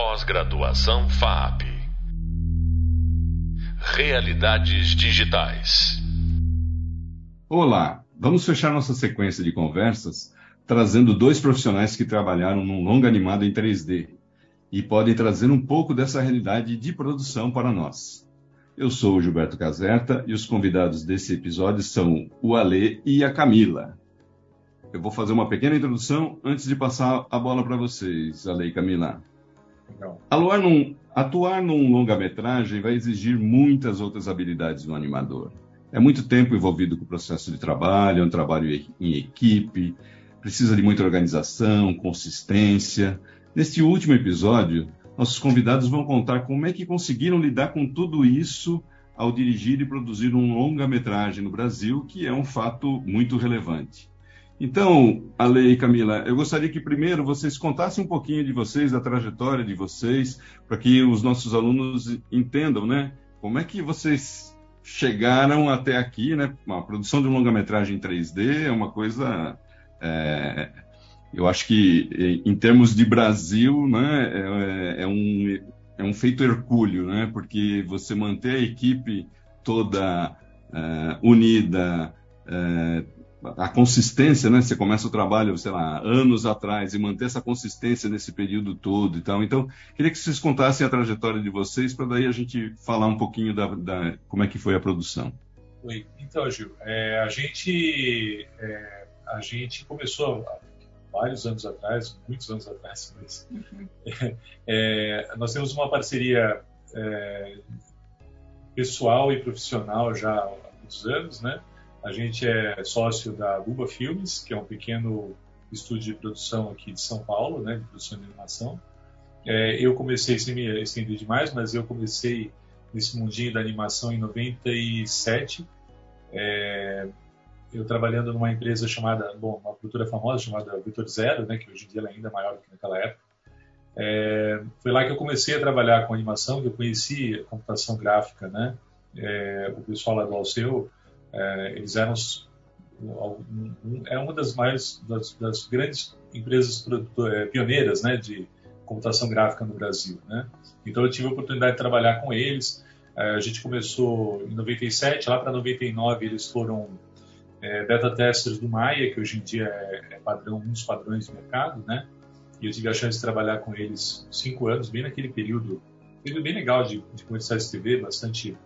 Pós-graduação FAP. Realidades digitais. Olá, vamos fechar nossa sequência de conversas trazendo dois profissionais que trabalharam num longa animado em 3D e podem trazer um pouco dessa realidade de produção para nós. Eu sou o Gilberto Caserta e os convidados desse episódio são o Ale e a Camila. Eu vou fazer uma pequena introdução antes de passar a bola para vocês, Ale e Camila. Atuar num, atuar num longa-metragem vai exigir muitas outras habilidades do animador. É muito tempo envolvido com o processo de trabalho, é um trabalho em equipe, precisa de muita organização, consistência. Neste último episódio, nossos convidados vão contar como é que conseguiram lidar com tudo isso ao dirigir e produzir um longa-metragem no Brasil, que é um fato muito relevante. Então, Ale e Camila, eu gostaria que primeiro vocês contassem um pouquinho de vocês, da trajetória de vocês, para que os nossos alunos entendam, né? Como é que vocês chegaram até aqui, né? A produção de um longa-metragem em 3D é uma coisa, é, eu acho que em termos de Brasil, né? É, é, um é um feito hercúleo, né? Porque você manter a equipe toda é, unida é, a consistência, né? Você começa o trabalho, sei lá, anos atrás e manter essa consistência nesse período todo e tal. Então, queria que vocês contassem a trajetória de vocês para daí a gente falar um pouquinho da, da, como é que foi a produção. Oi, então, Gil, é, a gente é, a gente começou vários anos atrás, muitos anos atrás, mas uhum. é, nós temos uma parceria é, pessoal e profissional já há muitos anos, né? A gente é sócio da Buba Filmes, que é um pequeno estúdio de produção aqui de São Paulo, né, de produção de animação. É, eu comecei, sem me estender demais, mas eu comecei nesse mundinho da animação em 97. É, eu trabalhando numa empresa chamada, bom, uma produtora famosa chamada Vitor Zero, né, que hoje em dia ela é ainda maior do que naquela época. É, foi lá que eu comecei a trabalhar com animação, que eu conheci a computação gráfica, né? É, o pessoal lá do Alceu é, eles eram é uma das maiores das, das grandes empresas é, pioneiras né, de computação gráfica no Brasil. Né? Então eu tive a oportunidade de trabalhar com eles. É, a gente começou em 97, lá para 99 eles foram é, beta testers do Maia, que hoje em dia é, é, padrão, um dos padrões de mercado, né? E eu tive a chance de trabalhar com eles cinco anos, bem naquele período, período bem legal de, de comerciais de TV, bastante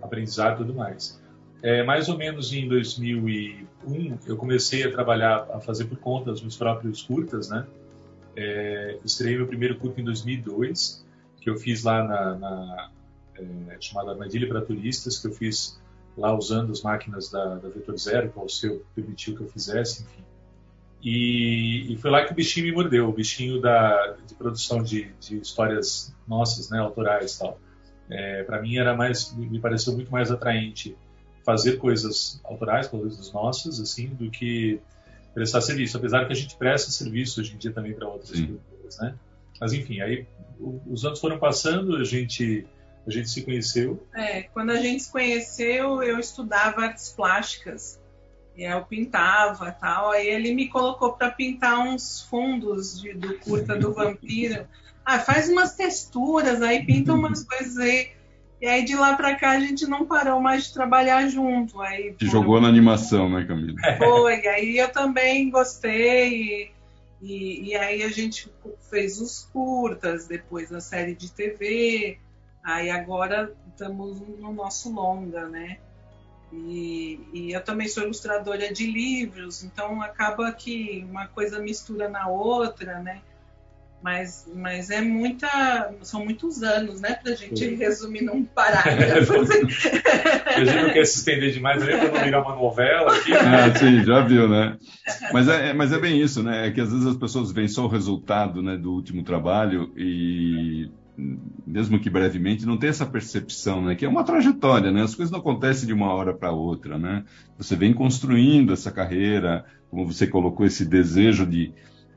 aprendizado e tudo mais. É, mais ou menos em 2001, eu comecei a trabalhar, a fazer por conta os meus próprios curtas, né? É, estreiei meu primeiro curta em 2002, que eu fiz lá na, na é, chamada Armadilha para Turistas, que eu fiz lá usando as máquinas da, da Vetor Zero, que o seu permitiu que eu fizesse, enfim. E, e, foi lá que o bichinho me mordeu, o bichinho da, de produção de, de histórias nossas, né, autorais tal. É, para mim era mais, me pareceu muito mais atraente fazer coisas autorais, coisas nossas, assim, do que prestar serviço. Apesar que a gente presta serviço hoje em dia também para outras pessoas, né? Mas enfim, aí os anos foram passando, a gente a gente se conheceu. É, quando a gente se conheceu, eu estudava artes plásticas. E eu pintava tal. Aí ele me colocou para pintar uns fundos de, do curta do vampiro. Ah, faz umas texturas, aí pinta umas coisas aí. E aí de lá para cá a gente não parou mais de trabalhar junto. Aí, Te jogou na animação, né, Camila? Foi, aí eu também gostei. E, e, e, aí a gente fez os curtas, depois a série de TV. Aí agora estamos no nosso longa, né? E, e, eu também sou ilustradora de livros, então acaba que uma coisa mistura na outra, né? Mas, mas é muita. São muitos anos, né? Pra gente Sim. resumir num parágrafo. a gente não quer se estender demais ali para não virar uma novela aqui. Ah, sim, já viu, né? Mas é, mas é bem isso, né? É que às vezes as pessoas veem só o resultado né, do último trabalho e mesmo que brevemente, não tem essa percepção, né? Que é uma trajetória, né? As coisas não acontecem de uma hora para outra, né? Você vem construindo essa carreira, como você colocou esse desejo de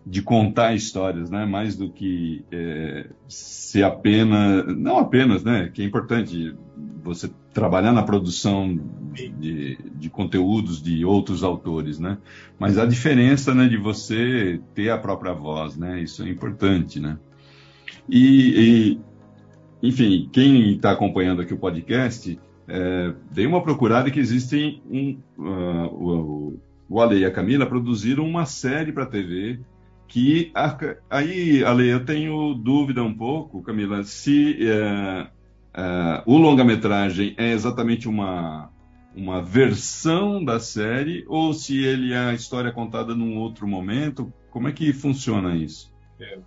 de contar histórias, né? Mais do que é, ser apenas, não apenas, né? Que é importante você trabalhar na produção de, de conteúdos de outros autores, né? Mas a diferença, né, de você ter a própria voz, né? Isso é importante, né? E, e enfim, quem está acompanhando aqui o podcast, é, uma procurada que existem um, uh, o, o Ale e a Camila produziram uma série para TV que aí, Ale, eu tenho dúvida um pouco, Camila, se é, é, o longa-metragem é exatamente uma uma versão da série ou se ele é a história contada num outro momento. Como é que funciona isso? É,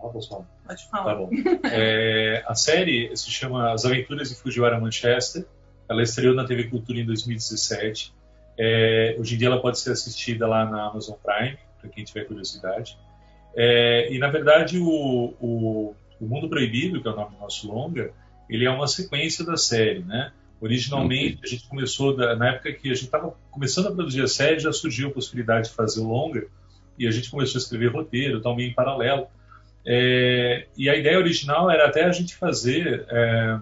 Pode falar. Tá bom. É, a série se chama As Aventuras de Fujiwara Manchester. Ela estreou na TV Cultura em 2017. É, hoje em dia ela pode ser assistida lá na Amazon Prime, para quem tiver curiosidade. É, e na verdade o, o, o, Mundo Proibido, que é o nome do nosso longa, ele é uma sequência da série, né? Originalmente a gente começou da, na época que a gente estava começando a produzir a série, já surgiu a possibilidade de fazer o longa e a gente começou a escrever roteiro, também em paralelo. É, e a ideia original era até a gente fazer é,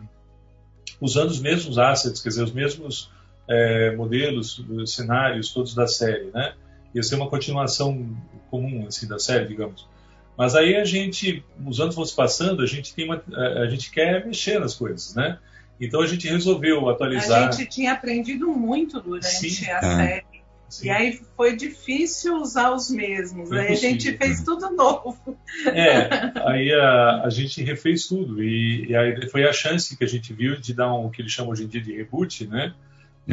usando os mesmos assets, quer dizer, os mesmos é, modelos, cenários, todos da série, né? Ia ser uma continuação comum assim da série, digamos. Mas aí a gente, os anos vão se passando, a gente tem uma, a gente quer mexer nas coisas, né? Então a gente resolveu atualizar. A gente tinha aprendido muito durante Sim. a é. série. Sim. E aí foi difícil usar os mesmos. Foi aí possível. a gente fez tudo novo. É, aí a, a gente refez tudo. E, e, aí foi a chance que a gente viu de dar um, o que eles chamam hoje em dia de reboot, né?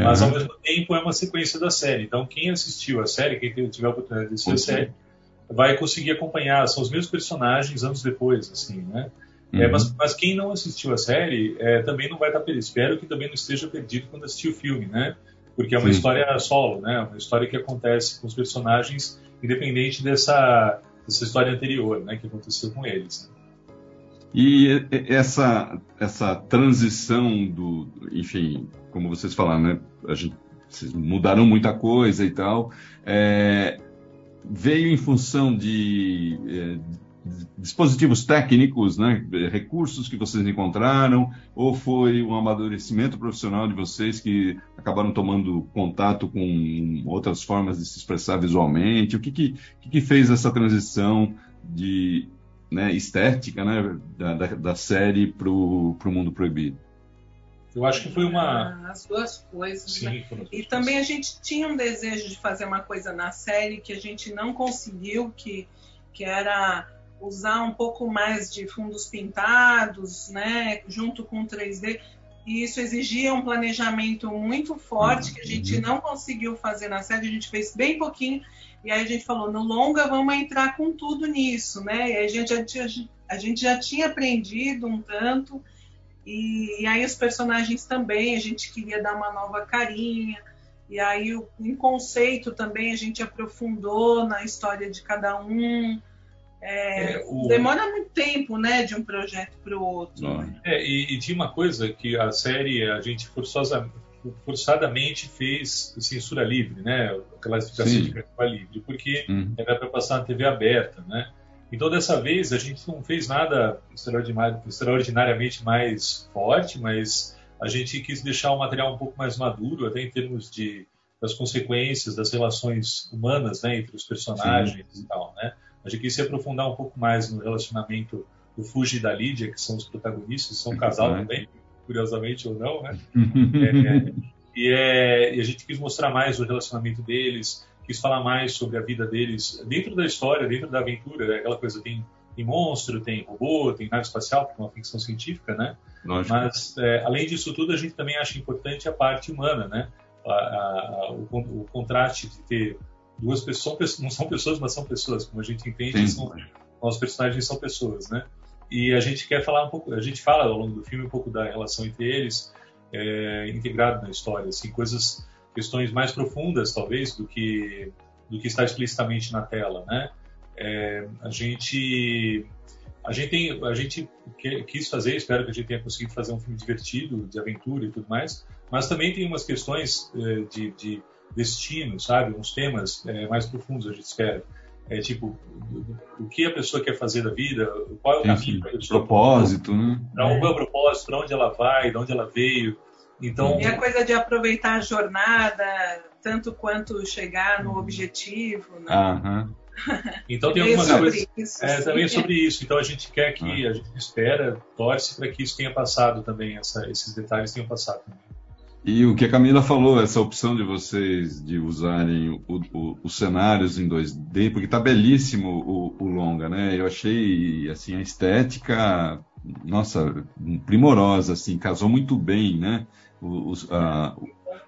Mas ao mesmo tempo é uma sequência da série. Então quem assistiu a série, quem tiver a oportunidade de assistir a série, vai conseguir acompanhar. São os mesmos personagens anos depois, assim, né? É, uhum. É, mas, mas, quem não assistiu a série é, também não vai estar perdido. Espero que também não esteja perdido quando assistir o filme, né? Porque é uma Sim. história solo, né? Uma história que acontece com os personagens, independente dessa, dessa história anterior, né? Que aconteceu com eles. E essa, essa transição do, enfim, como vocês falaram, né? Gente, vocês mudaram muita coisa e tal. É, veio em função de, é, dispositivos técnicos, né, recursos que vocês encontraram, ou foi um amadurecimento profissional de vocês que acabaram tomando contato com outras formas de se expressar visualmente? O que, que, que fez essa transição de né, estética né, da, da, da série para o mundo proibido? Eu acho que foi uma. Ah, as duas coisas. Sim, né? E também a gente tinha um desejo de fazer uma coisa na série que a gente não conseguiu, que, que era usar um pouco mais de fundos pintados, né, junto com 3D. E isso exigia um planejamento muito forte que a gente uhum. não conseguiu fazer na série, a gente fez bem pouquinho. E aí a gente falou, no longa vamos entrar com tudo nisso, né? E a gente já tinha, a gente já tinha aprendido um tanto. E, e aí os personagens também, a gente queria dar uma nova carinha. E aí o, em conceito também a gente aprofundou na história de cada um. É, é, o... Demora muito tempo, né, de um projeto para o outro. Né? É, e, e, tinha uma coisa que a série a gente forçosa, forçadamente fez censura livre, né, classificação de censura livre, porque uhum. era para passar na TV aberta, né. Então dessa vez a gente não fez nada extraordinariamente mais forte, mas a gente quis deixar o material um pouco mais maduro, até em termos de das consequências das relações humanas, né, entre os personagens Sim. e tal, né. A gente quis se aprofundar um pouco mais no relacionamento do Fuji e da Lídia, que são os protagonistas, são um casal também, curiosamente ou não, né? é, e, é, e, a gente quis mostrar mais o relacionamento deles, quis falar mais sobre a vida deles dentro da história, dentro da aventura, aquela coisa tem, tem monstro, tem robô, tem nave espacial, que é uma ficção científica, né? Lógico. Mas é, além disso tudo, a gente também acha importante a parte humana, né? A, a, o, o contraste de ter duas pessoas, não são pessoas, mas são pessoas, como a gente entende, são, os personagens são pessoas, né? E a gente quer falar um pouco, a gente fala ao longo do filme um pouco da relação entre eles, é, integrado na história, assim, coisas, questões mais profundas talvez do que do que está explicitamente na tela, né? É, a gente a gente tem, a gente quis fazer, espero que a gente tenha conseguido fazer um filme divertido, de aventura e tudo mais, mas também tem umas questões é, de, de destino, sabe? Uns temas é, mais profundos, a gente espera. É tipo, o que a pessoa quer fazer da vida, qual é o caminho pessoa. Propósito, né? Para onde é o propósito, para onde ela vai, de onde ela veio. Então, e a coisa de aproveitar a jornada, tanto quanto chegar no objetivo, né? Aham. Então tem algumas coisas. Isso, é, também é sobre isso. Então a gente quer que, ah. a gente espera, torce para que isso tenha passado também, essa, esses detalhes tenham passado também. E o que a Camila falou, essa opção de vocês de usarem o, o, os cenários em 2D, porque está belíssimo o, longa, né? Eu achei assim a estética, nossa, primorosa, assim, casou muito bem, né? Os, a,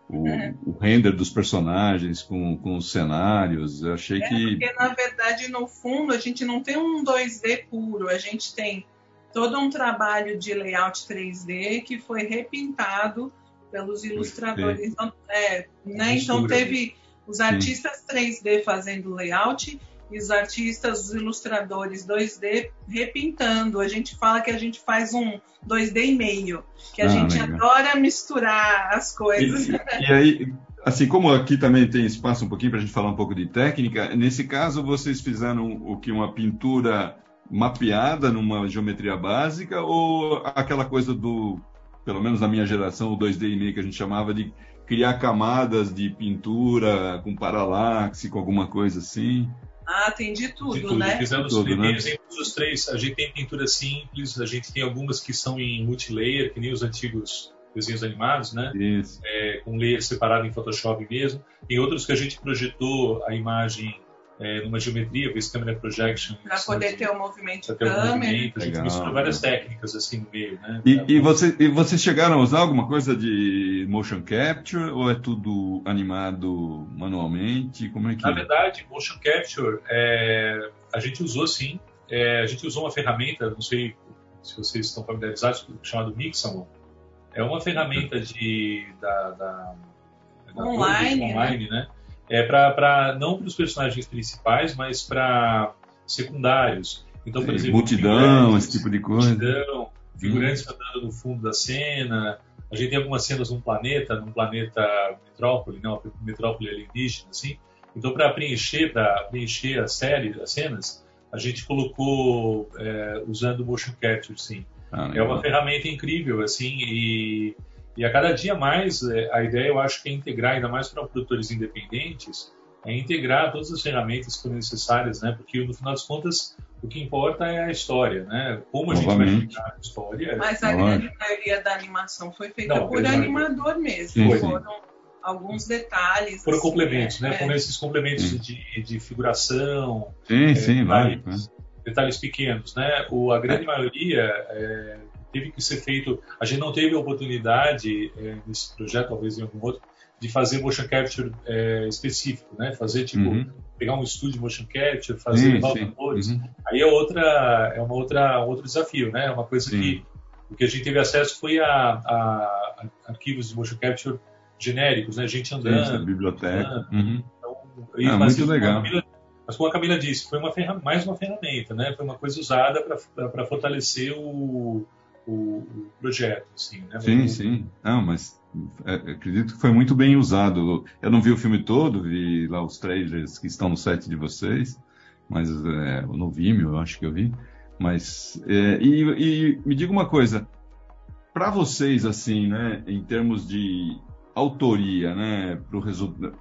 o, é. o, render dos personagens com, com os cenários. Eu achei é, que. Porque, na verdade, no fundo, a gente não tem um 2D puro, a gente tem todo um trabalho de layout 3D que foi repintado pelos ilustradores. Então, é, né? então teve os artistas Sim. 3D fazendo layout e os artistas, os ilustradores 2D repintando. A gente fala que a gente faz um 2D e meio, que a ah, gente legal. adora misturar as coisas. E, e, aí, assim como aqui também tem espaço um pouquinho para a gente falar um pouco de técnica, nesse caso vocês fizeram o que uma pintura mapeada numa geometria básica ou aquela coisa do pelo menos na minha geração, o 2D e meio que a gente chamava de criar camadas de pintura com paralaxe, com alguma coisa assim. Ah, tem de tudo, de tudo. né? Fizemos tudo, né? exemplos dos três. A gente tem pintura simples, a gente tem algumas que são em multilayer, que nem os antigos desenhos animados, né? Isso. É, com layer separado em Photoshop mesmo. Tem outros que a gente projetou a imagem é, numa geometria, esse câmera projection. Para poder ter o um movimento de câmera. Um movimento, a gente mistura várias técnicas assim no meio, né? E, e, você, e vocês chegaram a usar alguma coisa de motion capture ou é tudo animado manualmente? Como é que Na verdade, motion capture é, a gente usou sim. É, a gente usou uma ferramenta, não sei se vocês estão familiarizados, chamado Mixamon. É uma ferramenta de da, da, da online, online, né? né? É para não para os personagens principais, mas para secundários. Então, por exemplo, multidão, esse tipo de coisa. Multidão, figurantes hum. andando no fundo da cena. A gente tem algumas cenas num planeta, num planeta metrópole, não, uma metrópole alienígena, assim. Então, para preencher, para preencher a série, as cenas, a gente colocou é, usando motion capture, sim. Ah, é uma ferramenta incrível, assim, e e a cada dia mais, é, a ideia eu acho que é integrar, ainda mais para produtores independentes, é integrar todas as ferramentas que são necessárias, né? Porque no final das contas, o que importa é a história, né? Como a gente vai explicar a história. Mas a grande maioria da animação foi feita Não, por animador mesmo. Sim, Foram sim. alguns detalhes. Foram assim, complementos, né? É. Foram esses complementos de, de figuração. Sim, é, sim, detalhes, vai. Detalhes pequenos, né? O, a grande maioria é, teve que ser feito. A gente não teve a oportunidade é, nesse projeto, talvez em algum outro, de fazer motion capture é, específico, né? Fazer tipo uhum. pegar um estúdio motion capture, fazer valores. Uhum. Aí é outra é uma outra outro desafio, né? É uma coisa sim. que o que a gente teve acesso foi a, a, a arquivos de motion capture genéricos, né? Gente andando, sim, biblioteca. Andando. Uhum. Então, ah, muito legal. Camila, mas como a Camila disse, foi uma mais uma ferramenta, né? Foi uma coisa usada para fortalecer o, o, o projeto, assim, né? Sim, Mas, sim. Não, mas é, acredito que foi muito bem usado. Eu não vi o filme todo, vi lá os trailers que estão no site de vocês, mas é, no Vimeo eu acho que eu vi. Mas é, e, e, me diga uma coisa, para vocês assim, né, em termos de autoria, né, pro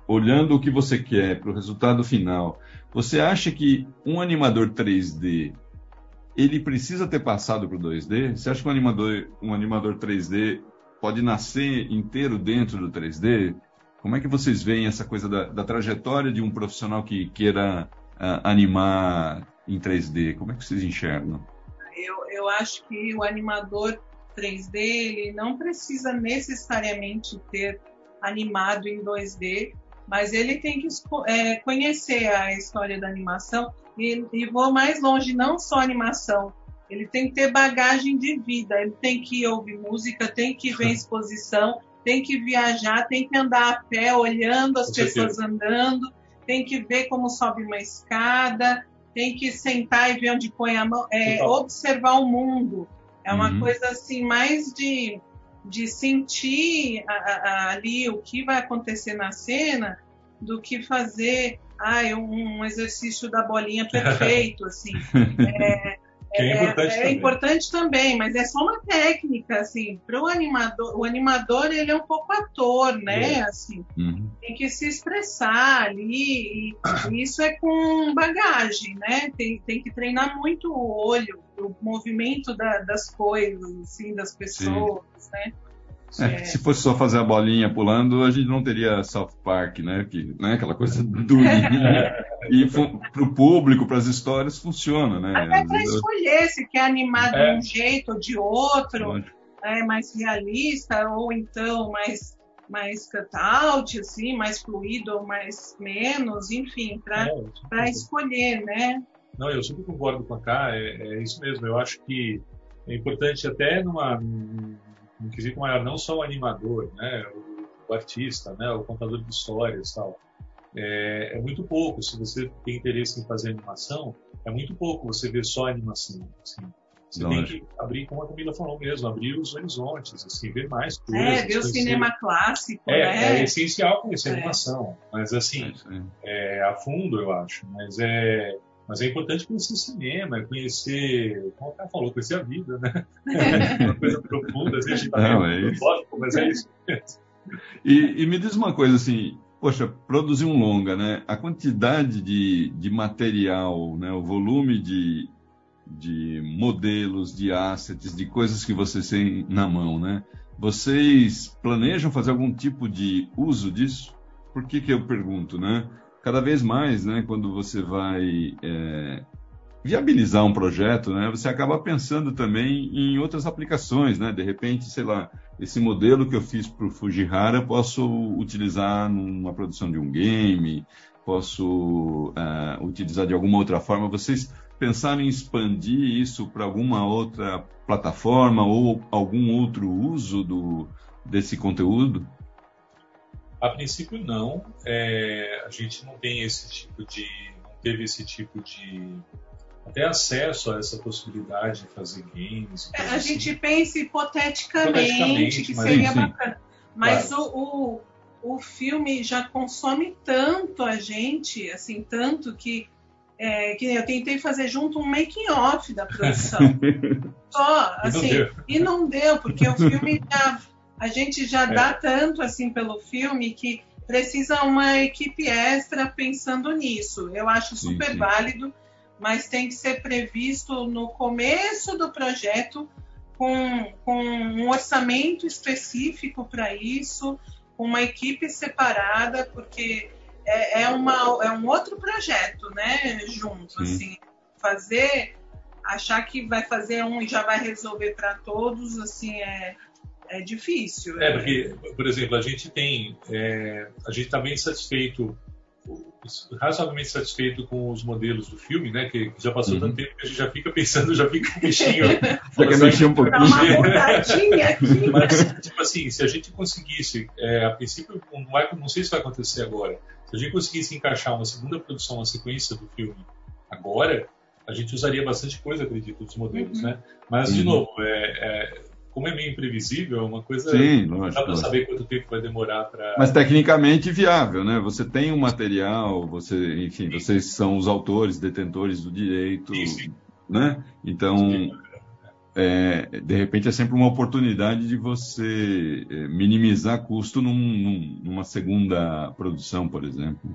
olhando o que você quer para o resultado final, você acha que um animador 3D ele precisa ter passado para o 2D? Você acha que um animador, um animador 3D pode nascer inteiro dentro do 3D? Como é que vocês veem essa coisa da, da trajetória de um profissional que queira uh, animar em 3D? Como é que vocês enxergam? Eu, eu acho que o animador 3D ele não precisa necessariamente ter animado em 2D, mas ele tem que é, conhecer a história da animação e, e vou mais longe, não só animação. Ele tem que ter bagagem de vida, ele tem que ouvir música, tem que ver exposição, tem que viajar, tem que andar a pé olhando as pessoas andando, tem que ver como sobe uma escada, tem que sentar e ver onde põe a mão, é, observar o mundo. É uma uhum. coisa assim mais de, de sentir a, a, ali o que vai acontecer na cena do que fazer ai, um, um exercício da bolinha perfeito, assim. É, é, é, importante, é, é importante, também, mas é só uma técnica, assim, para o animador, o animador ele é um pouco ator, né, é. assim, uhum. tem que se expressar ali, e, e isso é com bagagem, né? Tem, tem que treinar muito o olho, o movimento da, das coisas, assim, das pessoas, Sim. né? É, se fosse só fazer a bolinha pulando, a gente não teria South Park, né? Que, né? Aquela coisa durinha. e para o público, para as histórias, funciona, né? Até para escolher se quer animar é. de um jeito ou de outro, é, mais realista, ou então mais, mais cut-out, assim, mais fluido ou mais menos, enfim, para é, escolher, né? Não, eu super concordo com a Cá, é, é isso mesmo. Eu acho que é importante até numa um quesito maior, não só o animador, né, o, o artista, né, o contador de histórias tal. É, é, muito pouco, se você tem interesse em fazer animação, é muito pouco você ver só animação. Assim. Você não, tem que abrir, como a Camila falou mesmo, abrir os horizontes, assim, ver mais coisas. É, ver o cinema clássico, é, né? É essencial conhecer é. animação, mas assim, é, é, a fundo eu acho, mas é mas é importante conhecer cinema, conhecer, como o cara falou, conhecer a vida, né? uma coisa profunda, assim, a gente tá Não, é isso. mas é isso. E, e, me diz uma coisa assim, poxa, produzir um longa, né? A quantidade de, de material, né? O volume de, de modelos, de assets, de coisas que vocês têm na mão, né? Vocês planejam fazer algum tipo de uso disso? Por que que eu pergunto, né? Cada vez mais, né, quando você vai é, viabilizar um projeto, né, você acaba pensando também em outras aplicações, né? De repente, sei lá, esse modelo que eu fiz para o Fujihara posso utilizar numa produção de um game, posso uh, utilizar de alguma outra forma. Vocês pensaram em expandir isso para alguma outra plataforma ou algum outro uso do, desse conteúdo? A princípio não, é, a gente não tem esse tipo de, não teve esse tipo de até acesso a essa possibilidade de fazer games. É, a assim. gente pensa hipoteticamente, hipoteticamente que seria sim, bacana, mas claro. o, o, o filme já consome tanto a gente, assim tanto que é, que eu tentei fazer junto um making off da produção. Só, assim, e não, e não deu, porque o filme já a gente já é. dá tanto assim pelo filme que precisa uma equipe extra pensando nisso. Eu acho super sim, sim. válido, mas tem que ser previsto no começo do projeto com, com um orçamento específico para isso, com uma equipe separada, porque é, é, uma, é um outro projeto, né? Junto, sim. assim, fazer achar que vai fazer um e já vai resolver para todos, assim, é, é difícil. É, porque, por exemplo, a gente tem, é, a gente está bem satisfeito, razoavelmente satisfeito com os modelos do filme, né? Que já passou uhum. tanto tempo que a gente já fica pensando, já fica com o bichinho. já quer mexer um pouquinho. aqui. Mas, tipo assim, se a gente conseguisse, é, a princípio, não, vai, não sei se vai acontecer agora, se a gente conseguisse encaixar uma segunda produção, uma sequência do filme agora, a gente usaria bastante coisa, acredito, dos modelos, uhum. né? Mas, de uhum. novo, é, é como é meio imprevisível, é uma coisa. Sim, não dá para saber quanto tempo vai demorar para. Mas tecnicamente viável, né? Você tem um material, você, enfim, sim. vocês são os autores, detentores do direito, sim, sim. né? Então, é, de repente é sempre uma oportunidade de você é, minimizar custo num, num, numa segunda produção, por exemplo.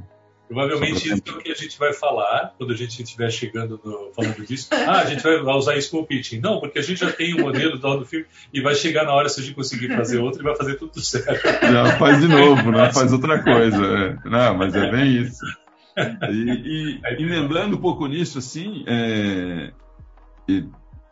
Provavelmente isso é o que a gente vai falar quando a gente estiver chegando no, falando disso. Ah, a gente vai usar isso como pitching. Não, porque a gente já tem o um modelo do, do filme e vai chegar na hora se a gente conseguir fazer outro e vai fazer tudo certo. Já faz de novo, né? Faz outra coisa. É. Não, mas é bem isso. E, e, emendando um pouco nisso, assim, é, e,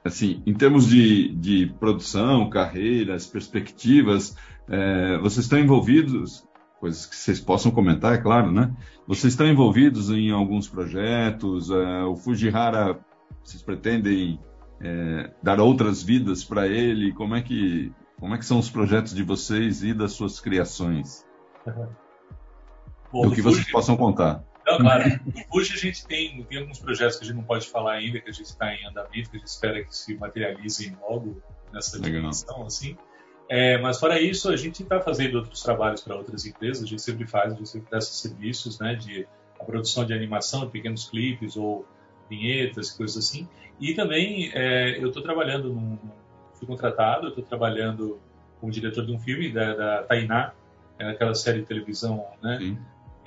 assim, em termos de, de produção, carreiras, perspectivas, é, vocês estão envolvidos coisas que vocês possam comentar, é claro, né? Vocês estão envolvidos em alguns projetos? Uh, o Fujihara, vocês pretendem é, dar outras vidas para ele? Como é que como é que são os projetos de vocês e das suas criações? Bom, Do que Fuji, vocês possam contar. Não, claro. Fuji a gente tem, tem alguns projetos que a gente não pode falar ainda, que a gente está em andamento, que a gente espera que se materializem logo nessa dimensão, assim. É, mas fora isso, a gente está fazendo outros trabalhos para outras empresas, a gente sempre faz, a gente sempre presta serviços né, de a produção de animação, de pequenos clipes ou vinhetas, coisas assim. E também é, eu estou trabalhando, num, fui contratado, estou trabalhando como diretor de um filme da, da Tainá, é aquela série de televisão, né?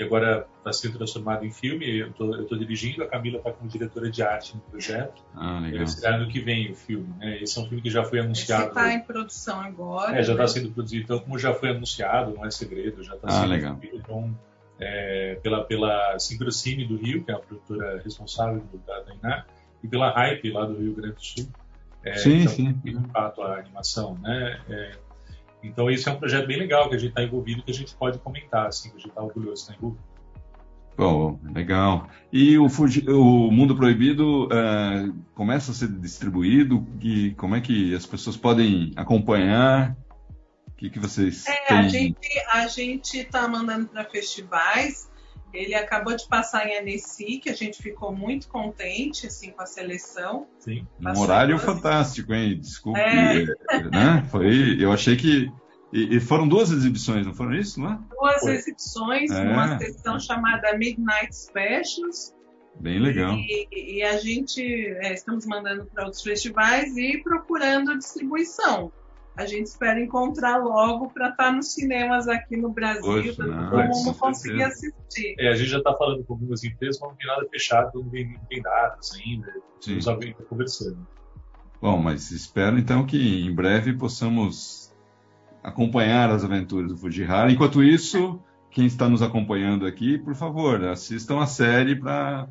Que agora está sendo transformado em filme. Eu estou dirigindo, a Camila está como diretora de arte no projeto. Ah, legal. Ano que vem o filme, né? Esse é um filme que já foi anunciado. está em produção agora. É, já está né? sendo produzido. Então, como já foi anunciado, não é segredo, já está ah, sendo legal. Então, é, pela, pela Sincrocine do Rio, que é a produtora responsável da, da Iná, e pela Hype lá do Rio Grande do Sul. É, sim, então, sim. De fato, a animação, né? É, então, esse é um projeto bem legal que a gente está envolvido, que a gente pode comentar, assim, que a gente está orgulhoso de estar envolvido. Bom, legal. E o, o Mundo Proibido uh, começa a ser distribuído? E como é que as pessoas podem acompanhar? O que, que vocês é, têm? A gente a gente está mandando para festivais. Ele acabou de passar em Annecy, que a gente ficou muito contente assim com a seleção. Sim. Um horário fantástico, hein? Desculpe, é. né? Foi, eu achei que e, e, foram duas exibições, não foram isso, não é? Duas Foi. exibições, é. uma sessão chamada Midnight Specials. Bem legal. E, e a gente é, estamos mandando para outros festivais e procurando distribuição. A gente espera encontrar logo para estar tá nos cinemas aqui no Brasil, para todo mundo conseguir assistir. É, a gente já está falando com algumas empresas, mas não tem nada fechado, não tem, não tem datas ainda. Estamos conversando. Bom, mas espero então que em breve possamos acompanhar as aventuras do Fujihara. Enquanto isso, quem está nos acompanhando aqui, por favor, assistam a série para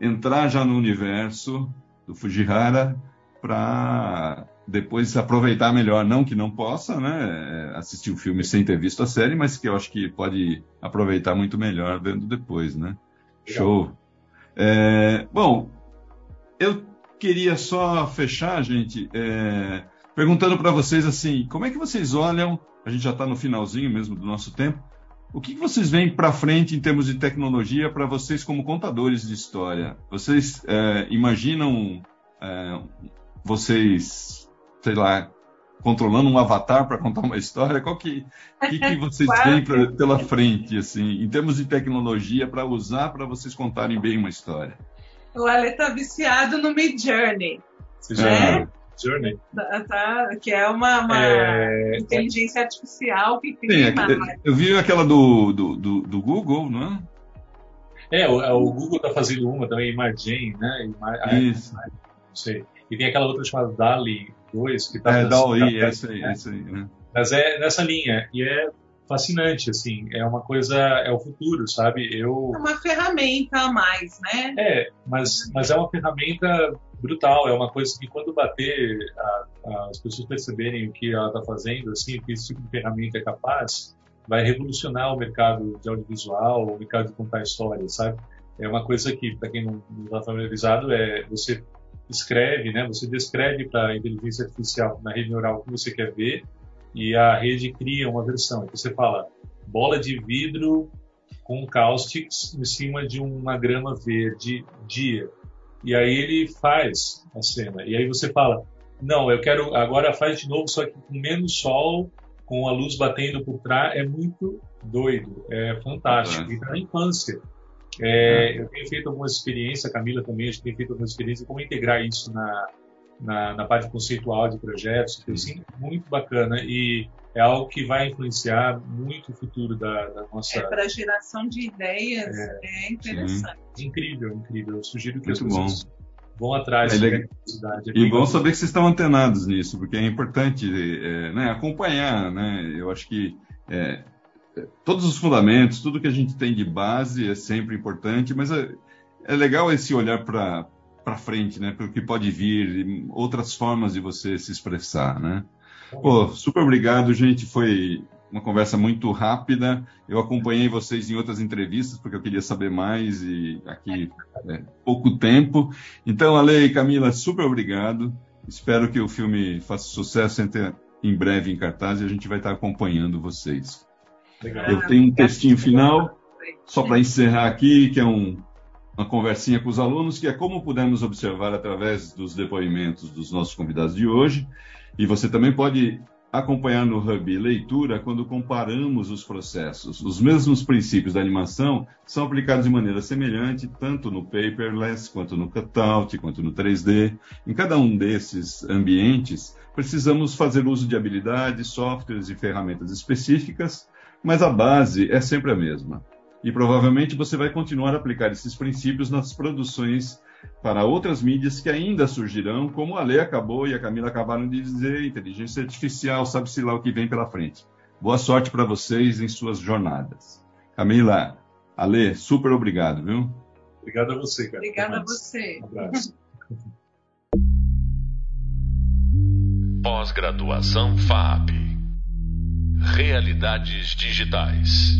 entrar já no universo do Fujihara para depois aproveitar melhor, não que não possa, né, assistir o filme sem ter visto a série, mas que eu acho que pode aproveitar muito melhor vendo depois, né? Legal. Show. É, bom, eu queria só fechar, gente, é, perguntando para vocês assim, como é que vocês olham? A gente já está no finalzinho mesmo do nosso tempo. O que, que vocês veem para frente em termos de tecnologia para vocês como contadores de história? Vocês é, imaginam é, vocês, sei lá, controlando um avatar para contar uma história? Qual que, que, que vocês veem pra, pela frente, assim, em termos de tecnologia para usar para vocês contarem bem uma história? O Ale está viciado no Mid Journey. Você já, é. Journey. Tá, tá, que é uma, uma é... inteligência artificial que cria Sim, é, Eu vi aquela do, do, do, do Google, não é? É, o, é, o Google está fazendo uma também, Imagen, né? Isso. Não sei. E tem aquela outra chamada DALI 2, que está... É, DALI, tá, essa aí, né? essa aí. Né? Mas é nessa linha, e é fascinante, assim, é uma coisa, é o futuro, sabe? Eu... É uma ferramenta a mais, né? É, mas, mas é uma ferramenta brutal, é uma coisa que quando bater, a, a, as pessoas perceberem o que ela está fazendo, assim, que esse tipo de ferramenta é capaz, vai revolucionar o mercado de audiovisual, o mercado de contar histórias, sabe? É uma coisa que, para quem não está familiarizado, é você escreve, né? Você descreve para a inteligência artificial na rede neural o que você quer ver e a rede cria uma versão. Então você fala bola de vidro com caustics em cima de uma grama verde dia. E aí ele faz a cena. E aí você fala, não, eu quero agora faz de novo, só que com menos sol, com a luz batendo por trás. É muito doido, é fantástico. E na infância. É, eu tenho feito algumas experiências, a Camila também, a gente tem feito algumas experiências como integrar isso na, na, na parte conceitual de projetos, assim, muito bacana e é algo que vai influenciar muito o futuro da, da nossa. É para geração de ideias, é, é interessante. Sim. Incrível, incrível. Eu sugiro que muito as pessoas bom. vão atrás é legal. É e bom saber que vocês estão antenados nisso, porque é importante é, né, acompanhar, né? Eu acho que é, todos os fundamentos, tudo que a gente tem de base é sempre importante, mas é, é legal esse olhar para para frente, né? Para o que pode vir, outras formas de você se expressar, né? Pô, super obrigado, gente. Foi uma conversa muito rápida. Eu acompanhei vocês em outras entrevistas porque eu queria saber mais e aqui é, pouco tempo. Então, Ale e Camila, super obrigado. Espero que o filme faça sucesso entre em breve em cartaz e a gente vai estar acompanhando vocês. Eu tenho um textinho final só para encerrar aqui, que é um uma conversinha com os alunos, que é como pudemos observar através dos depoimentos dos nossos convidados de hoje. E você também pode acompanhar no Hub Leitura quando comparamos os processos. Os mesmos princípios da animação são aplicados de maneira semelhante tanto no paperless, quanto no cutout, quanto no 3D. Em cada um desses ambientes, precisamos fazer uso de habilidades, softwares e ferramentas específicas Mas a base é sempre a mesma. E provavelmente você vai continuar a aplicar esses princípios nas produções para outras mídias que ainda surgirão, como a Lei acabou e a Camila acabaram de dizer, inteligência artificial, sabe-se lá o que vem pela frente. Boa sorte para vocês em suas jornadas. Camila, Ale, super obrigado, viu? Obrigado a você, cara. Obrigada a você. Um abraço. Pós-graduação FAP. Realidades digitais.